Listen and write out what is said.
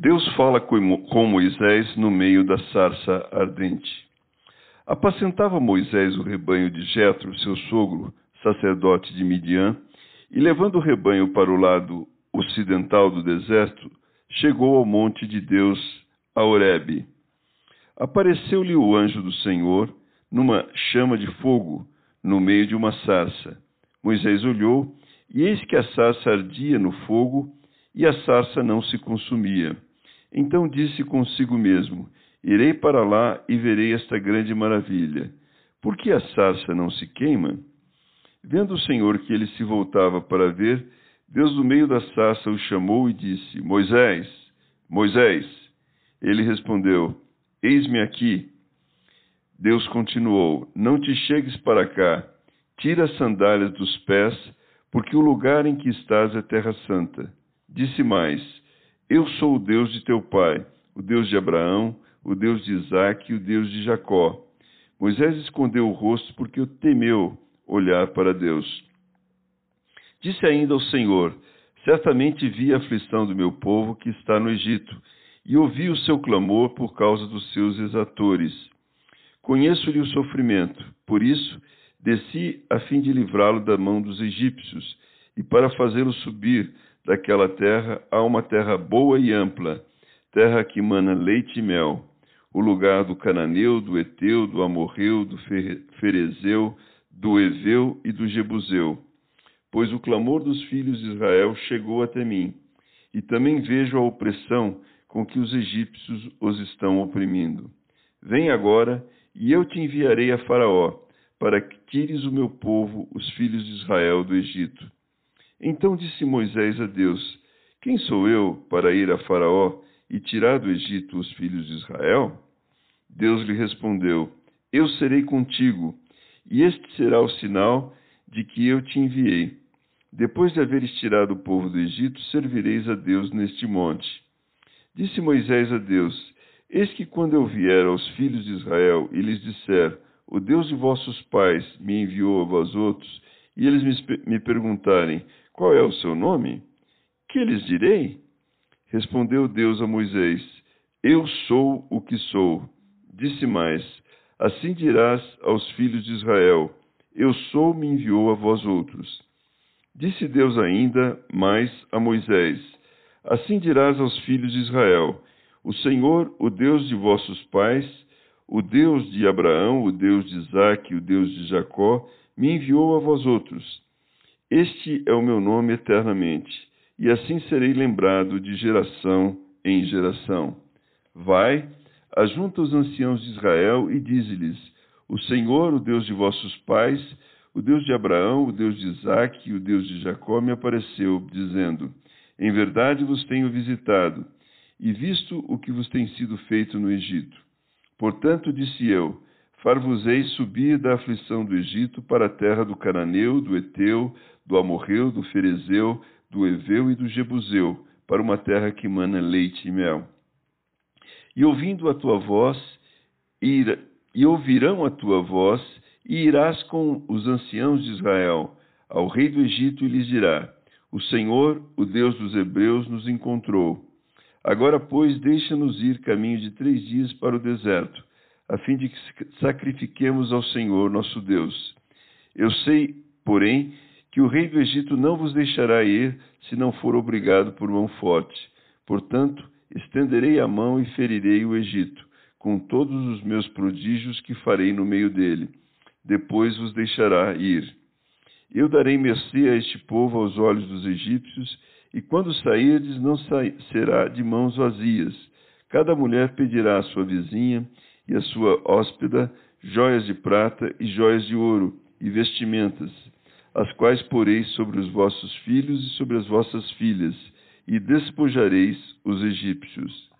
Deus fala com Moisés no meio da sarça ardente. Apacentava Moisés o rebanho de Jetro, seu sogro, sacerdote de Midian, e levando o rebanho para o lado ocidental do deserto, chegou ao monte de Deus, a Horebe. Apareceu-lhe o anjo do Senhor numa chama de fogo no meio de uma sarça. Moisés olhou, e eis que a sarça ardia no fogo, e a sarça não se consumia. Então disse consigo mesmo: Irei para lá e verei esta grande maravilha. Por que a sarça não se queima? Vendo o Senhor que ele se voltava para ver, Deus do meio da sarça o chamou e disse: Moisés, Moisés. Ele respondeu: Eis-me aqui. Deus continuou: Não te chegues para cá, tira as sandálias dos pés, porque o lugar em que estás é terra santa. Disse mais: eu sou o Deus de teu pai, o Deus de Abraão, o Deus de Isaque e o Deus de Jacó. Moisés escondeu o rosto porque temeu olhar para Deus. Disse ainda ao Senhor: Certamente vi a aflição do meu povo que está no Egito, e ouvi o seu clamor por causa dos seus exatores. Conheço-lhe o sofrimento, por isso desci a fim de livrá-lo da mão dos egípcios, e para fazê-lo subir daquela terra há uma terra boa e ampla, terra que mana leite e mel, o lugar do cananeu, do eteu, do amorreu, do ferezeu, do eveu e do jebuseu. Pois o clamor dos filhos de Israel chegou até mim, e também vejo a opressão com que os egípcios os estão oprimindo. Vem agora, e eu te enviarei a Faraó, para que tires o meu povo, os filhos de Israel, do Egito. Então disse Moisés a Deus: Quem sou eu para ir a Faraó e tirar do Egito os filhos de Israel? Deus lhe respondeu: Eu serei contigo, e este será o sinal de que eu te enviei. Depois de haveres tirado o povo do Egito, servireis a Deus neste monte. Disse Moisés a Deus: Eis que quando eu vier aos filhos de Israel e lhes disser: O Deus de vossos pais me enviou a vós outros, e eles me, me perguntarem: qual é o seu nome? Que lhes direi? Respondeu Deus a Moisés: Eu sou o que sou. Disse mais: Assim dirás aos filhos de Israel: Eu sou, me enviou a vós outros. Disse Deus ainda mais a Moisés: Assim dirás aos filhos de Israel: O Senhor, o Deus de vossos pais, o Deus de Abraão, o Deus de Isaque, o Deus de Jacó, me enviou a vós outros. Este é o meu nome eternamente, e assim serei lembrado de geração em geração. Vai, ajunta os anciãos de Israel e dize-lhes: O Senhor, o Deus de vossos pais, o Deus de Abraão, o Deus de Isaque e o Deus de Jacó me apareceu, dizendo: Em verdade vos tenho visitado e visto o que vos tem sido feito no Egito. Portanto, disse eu: Far-vos-ei subir da aflição do Egito para a terra do Cananeu, do Eteu, do Amorreu, do Ferezeu, do Eveu e do Jebuseu, para uma terra que mana leite e mel. E ouvindo a tua voz, ir, e ouvirão a tua voz, e irás com os anciãos de Israel ao rei do Egito e lhes dirá: O Senhor, o Deus dos Hebreus, nos encontrou. Agora, pois, deixa-nos ir caminho de três dias para o deserto, a fim de que sacrifiquemos ao Senhor nosso Deus. Eu sei, porém, que o rei do Egito não vos deixará ir se não for obrigado por mão forte. Portanto, estenderei a mão e ferirei o Egito, com todos os meus prodígios que farei no meio dele. Depois vos deixará ir. Eu darei mercê a este povo aos olhos dos egípcios, e quando sairdes, não será de mãos vazias. Cada mulher pedirá à sua vizinha e à sua hóspeda joias de prata e joias de ouro e vestimentas as quais poreis sobre os vossos filhos e sobre as vossas filhas, e despojareis os egípcios.